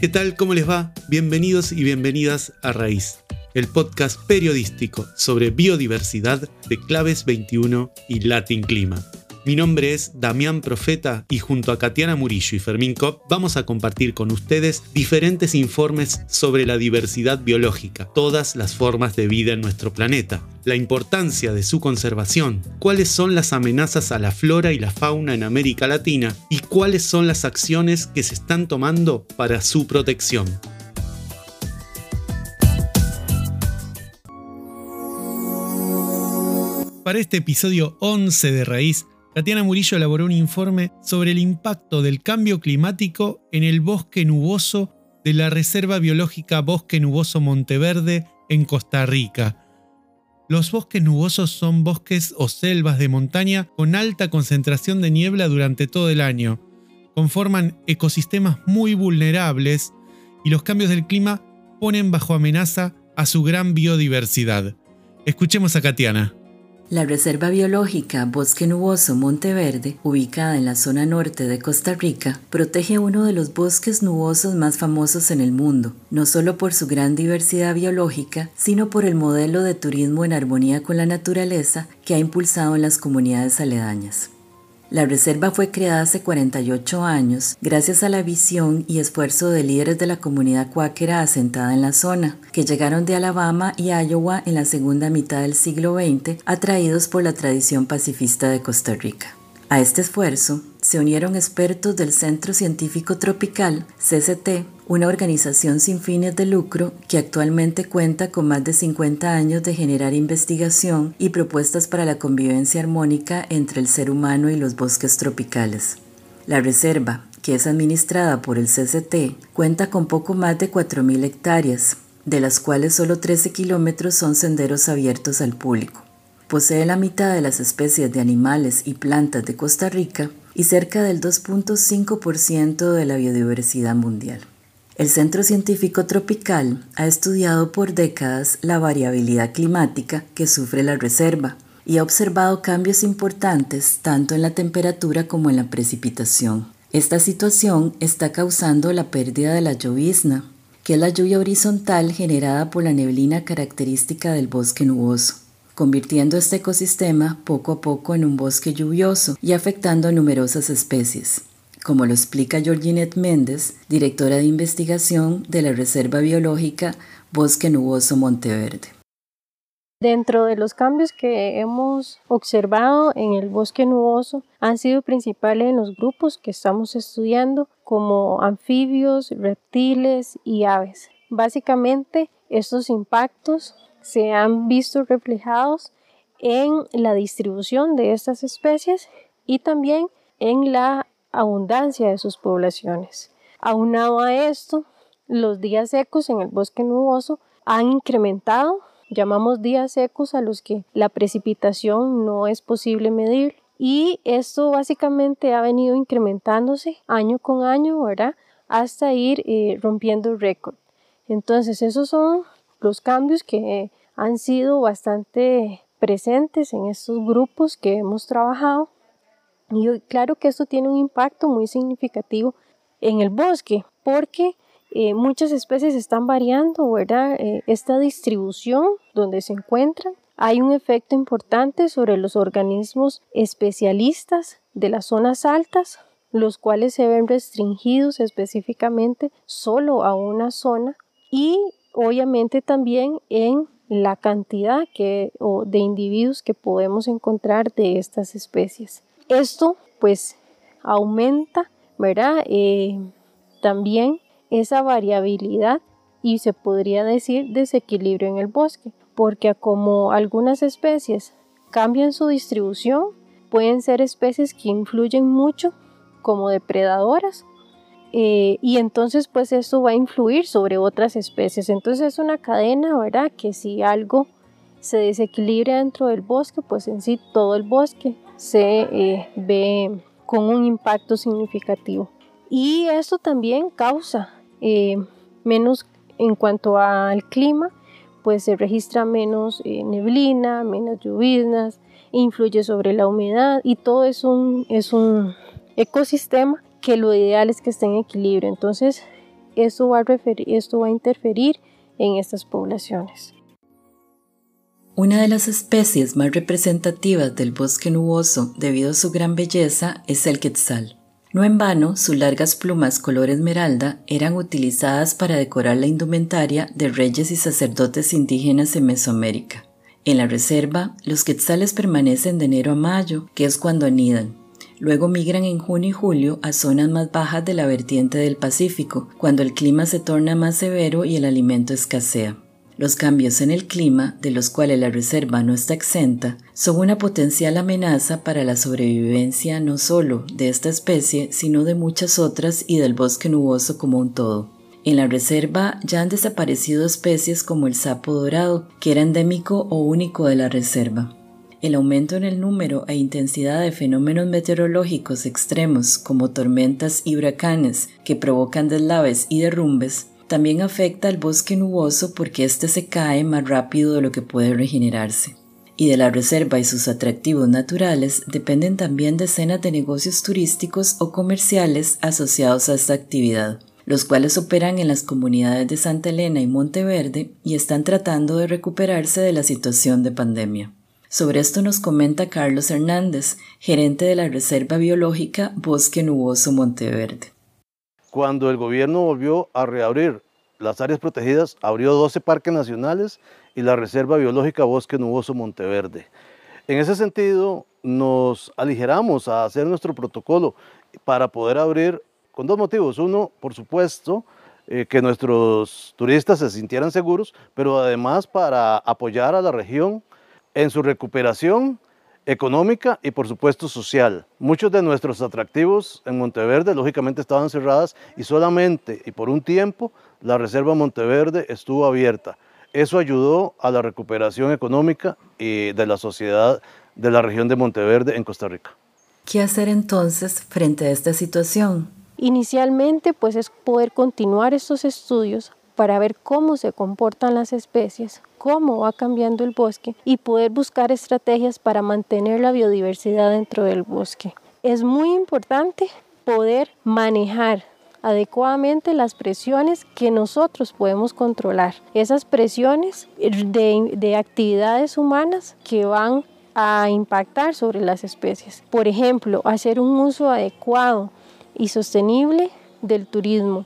¿Qué tal? ¿Cómo les va? Bienvenidos y bienvenidas a Raíz, el podcast periodístico sobre biodiversidad de Claves 21 y Latin Clima. Mi nombre es Damián Profeta y junto a Katiana Murillo y Fermín Kopp vamos a compartir con ustedes diferentes informes sobre la diversidad biológica, todas las formas de vida en nuestro planeta, la importancia de su conservación, cuáles son las amenazas a la flora y la fauna en América Latina y cuáles son las acciones que se están tomando para su protección. Para este episodio 11 de Raíz, Tatiana Murillo elaboró un informe sobre el impacto del cambio climático en el bosque nuboso de la Reserva Biológica Bosque Nuboso Monteverde en Costa Rica. Los bosques nubosos son bosques o selvas de montaña con alta concentración de niebla durante todo el año. Conforman ecosistemas muy vulnerables y los cambios del clima ponen bajo amenaza a su gran biodiversidad. Escuchemos a Katiana. La Reserva Biológica Bosque Nuboso Monteverde, ubicada en la zona norte de Costa Rica, protege uno de los bosques nubosos más famosos en el mundo, no solo por su gran diversidad biológica, sino por el modelo de turismo en armonía con la naturaleza que ha impulsado en las comunidades aledañas. La reserva fue creada hace 48 años gracias a la visión y esfuerzo de líderes de la comunidad cuáquera asentada en la zona, que llegaron de Alabama y Iowa en la segunda mitad del siglo XX, atraídos por la tradición pacifista de Costa Rica. A este esfuerzo se unieron expertos del Centro Científico Tropical, CCT, una organización sin fines de lucro que actualmente cuenta con más de 50 años de generar investigación y propuestas para la convivencia armónica entre el ser humano y los bosques tropicales. La reserva, que es administrada por el CCT, cuenta con poco más de 4.000 hectáreas, de las cuales solo 13 kilómetros son senderos abiertos al público. Posee la mitad de las especies de animales y plantas de Costa Rica y cerca del 2.5% de la biodiversidad mundial. El Centro Científico Tropical ha estudiado por décadas la variabilidad climática que sufre la reserva y ha observado cambios importantes tanto en la temperatura como en la precipitación. Esta situación está causando la pérdida de la llovizna, que es la lluvia horizontal generada por la neblina característica del bosque nuboso convirtiendo este ecosistema poco a poco en un bosque lluvioso y afectando a numerosas especies, como lo explica Georginette Méndez, directora de investigación de la Reserva Biológica Bosque Nuboso Monteverde. Dentro de los cambios que hemos observado en el bosque nuboso han sido principales en los grupos que estamos estudiando como anfibios, reptiles y aves. Básicamente estos impactos se han visto reflejados en la distribución de estas especies y también en la abundancia de sus poblaciones. Aunado a esto, los días secos en el bosque nuboso han incrementado, llamamos días secos a los que la precipitación no es posible medir y esto básicamente ha venido incrementándose año con año, ¿verdad? Hasta ir eh, rompiendo récord. Entonces, esos son los cambios que han sido bastante presentes en estos grupos que hemos trabajado. Y claro que esto tiene un impacto muy significativo en el bosque, porque eh, muchas especies están variando, ¿verdad? Eh, esta distribución donde se encuentran. Hay un efecto importante sobre los organismos especialistas de las zonas altas, los cuales se ven restringidos específicamente solo a una zona y obviamente también en la cantidad que, o de individuos que podemos encontrar de estas especies. Esto pues aumenta, ¿verdad? Eh, también esa variabilidad y se podría decir desequilibrio en el bosque, porque como algunas especies cambian su distribución, pueden ser especies que influyen mucho como depredadoras eh, y entonces pues esto va a influir sobre otras especies. Entonces es una cadena, ¿verdad? Que si algo se desequilibra dentro del bosque, pues en sí todo el bosque se eh, ve con un impacto significativo. Y esto también causa eh, menos en cuanto al clima, pues se registra menos neblina, menos lluvias, influye sobre la humedad y todo es un, es un ecosistema que lo ideal es que esté en equilibrio. Entonces, esto va a, interferir en estas poblaciones. Una de las especies más representativas del bosque nuboso debido a su gran belleza es el quetzal. No en vano, sus largas plumas color esmeralda eran utilizadas para decorar la indumentaria de reyes y sacerdotes indígenas en Mesoamérica. En la reserva, los quetzales permanecen de enero a mayo, que es cuando anidan. Luego migran en junio y julio a zonas más bajas de la vertiente del Pacífico, cuando el clima se torna más severo y el alimento escasea. Los cambios en el clima, de los cuales la reserva no está exenta, son una potencial amenaza para la sobrevivencia no solo de esta especie, sino de muchas otras y del bosque nuboso como un todo. En la reserva ya han desaparecido especies como el sapo dorado, que era endémico o único de la reserva. El aumento en el número e intensidad de fenómenos meteorológicos extremos como tormentas y huracanes que provocan deslaves y derrumbes también afecta al bosque nuboso porque éste se cae más rápido de lo que puede regenerarse. Y de la reserva y sus atractivos naturales dependen también decenas de negocios turísticos o comerciales asociados a esta actividad, los cuales operan en las comunidades de Santa Elena y Monteverde y están tratando de recuperarse de la situación de pandemia. Sobre esto nos comenta Carlos Hernández, gerente de la Reserva Biológica Bosque Nuboso Monteverde. Cuando el gobierno volvió a reabrir las áreas protegidas, abrió 12 parques nacionales y la Reserva Biológica Bosque Nuboso Monteverde. En ese sentido, nos aligeramos a hacer nuestro protocolo para poder abrir con dos motivos. Uno, por supuesto, eh, que nuestros turistas se sintieran seguros, pero además para apoyar a la región en su recuperación económica y por supuesto social. Muchos de nuestros atractivos en Monteverde lógicamente estaban cerradas y solamente y por un tiempo la Reserva Monteverde estuvo abierta. Eso ayudó a la recuperación económica y de la sociedad de la región de Monteverde en Costa Rica. ¿Qué hacer entonces frente a esta situación? Inicialmente, pues es poder continuar estos estudios para ver cómo se comportan las especies, cómo va cambiando el bosque y poder buscar estrategias para mantener la biodiversidad dentro del bosque. Es muy importante poder manejar adecuadamente las presiones que nosotros podemos controlar. Esas presiones de, de, actividades humanas que van a impactar sobre las especies. Por ejemplo, hacer un uso adecuado y sostenible del turismo,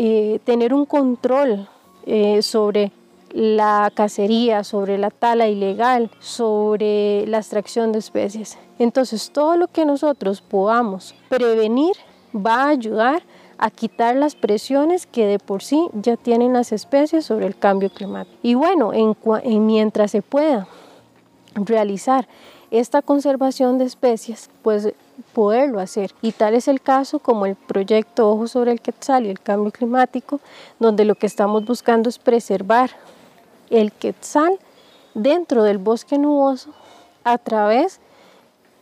eh, tener un control eh, sobre la cacería, sobre la tala ilegal, sobre la extracción de especies. Entonces, todo lo que nosotros podamos prevenir va a ayudar a quitar las presiones que de por sí ya tienen las especies sobre el cambio climático. Y bueno, en mientras se pueda realizar esta conservación de especies, pues poderlo hacer. Y tal es el caso como el proyecto Ojo sobre el Quetzal y el cambio climático, donde lo que estamos buscando es preservar el Quetzal dentro del bosque nuboso a través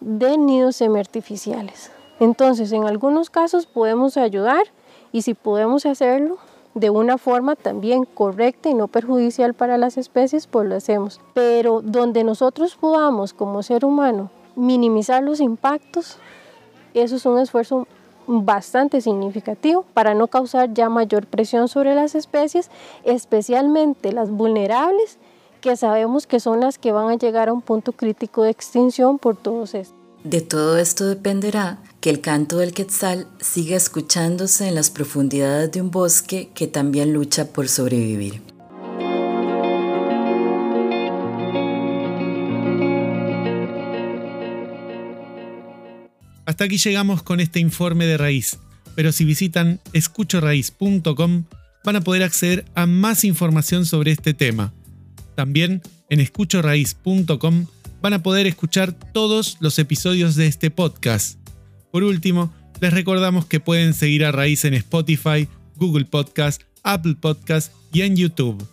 de nidos semiartificiales. Entonces, en algunos casos podemos ayudar y si podemos hacerlo de una forma también correcta y no perjudicial para las especies, pues lo hacemos. Pero donde nosotros podamos como ser humano minimizar los impactos, eso es un esfuerzo bastante significativo para no causar ya mayor presión sobre las especies, especialmente las vulnerables, que sabemos que son las que van a llegar a un punto crítico de extinción por todos estos. De todo esto dependerá que el canto del quetzal siga escuchándose en las profundidades de un bosque que también lucha por sobrevivir. Hasta aquí llegamos con este informe de raíz, pero si visitan escuchoraíz.com van a poder acceder a más información sobre este tema. También en escuchoraíz.com van a poder escuchar todos los episodios de este podcast. Por último, les recordamos que pueden seguir a Raíz en Spotify, Google Podcast, Apple Podcast y en YouTube.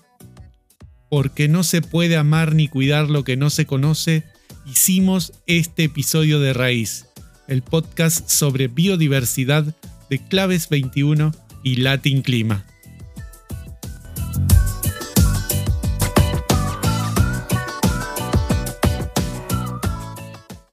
Porque no se puede amar ni cuidar lo que no se conoce, hicimos este episodio de Raíz el podcast sobre biodiversidad de Claves 21 y Latin Clima.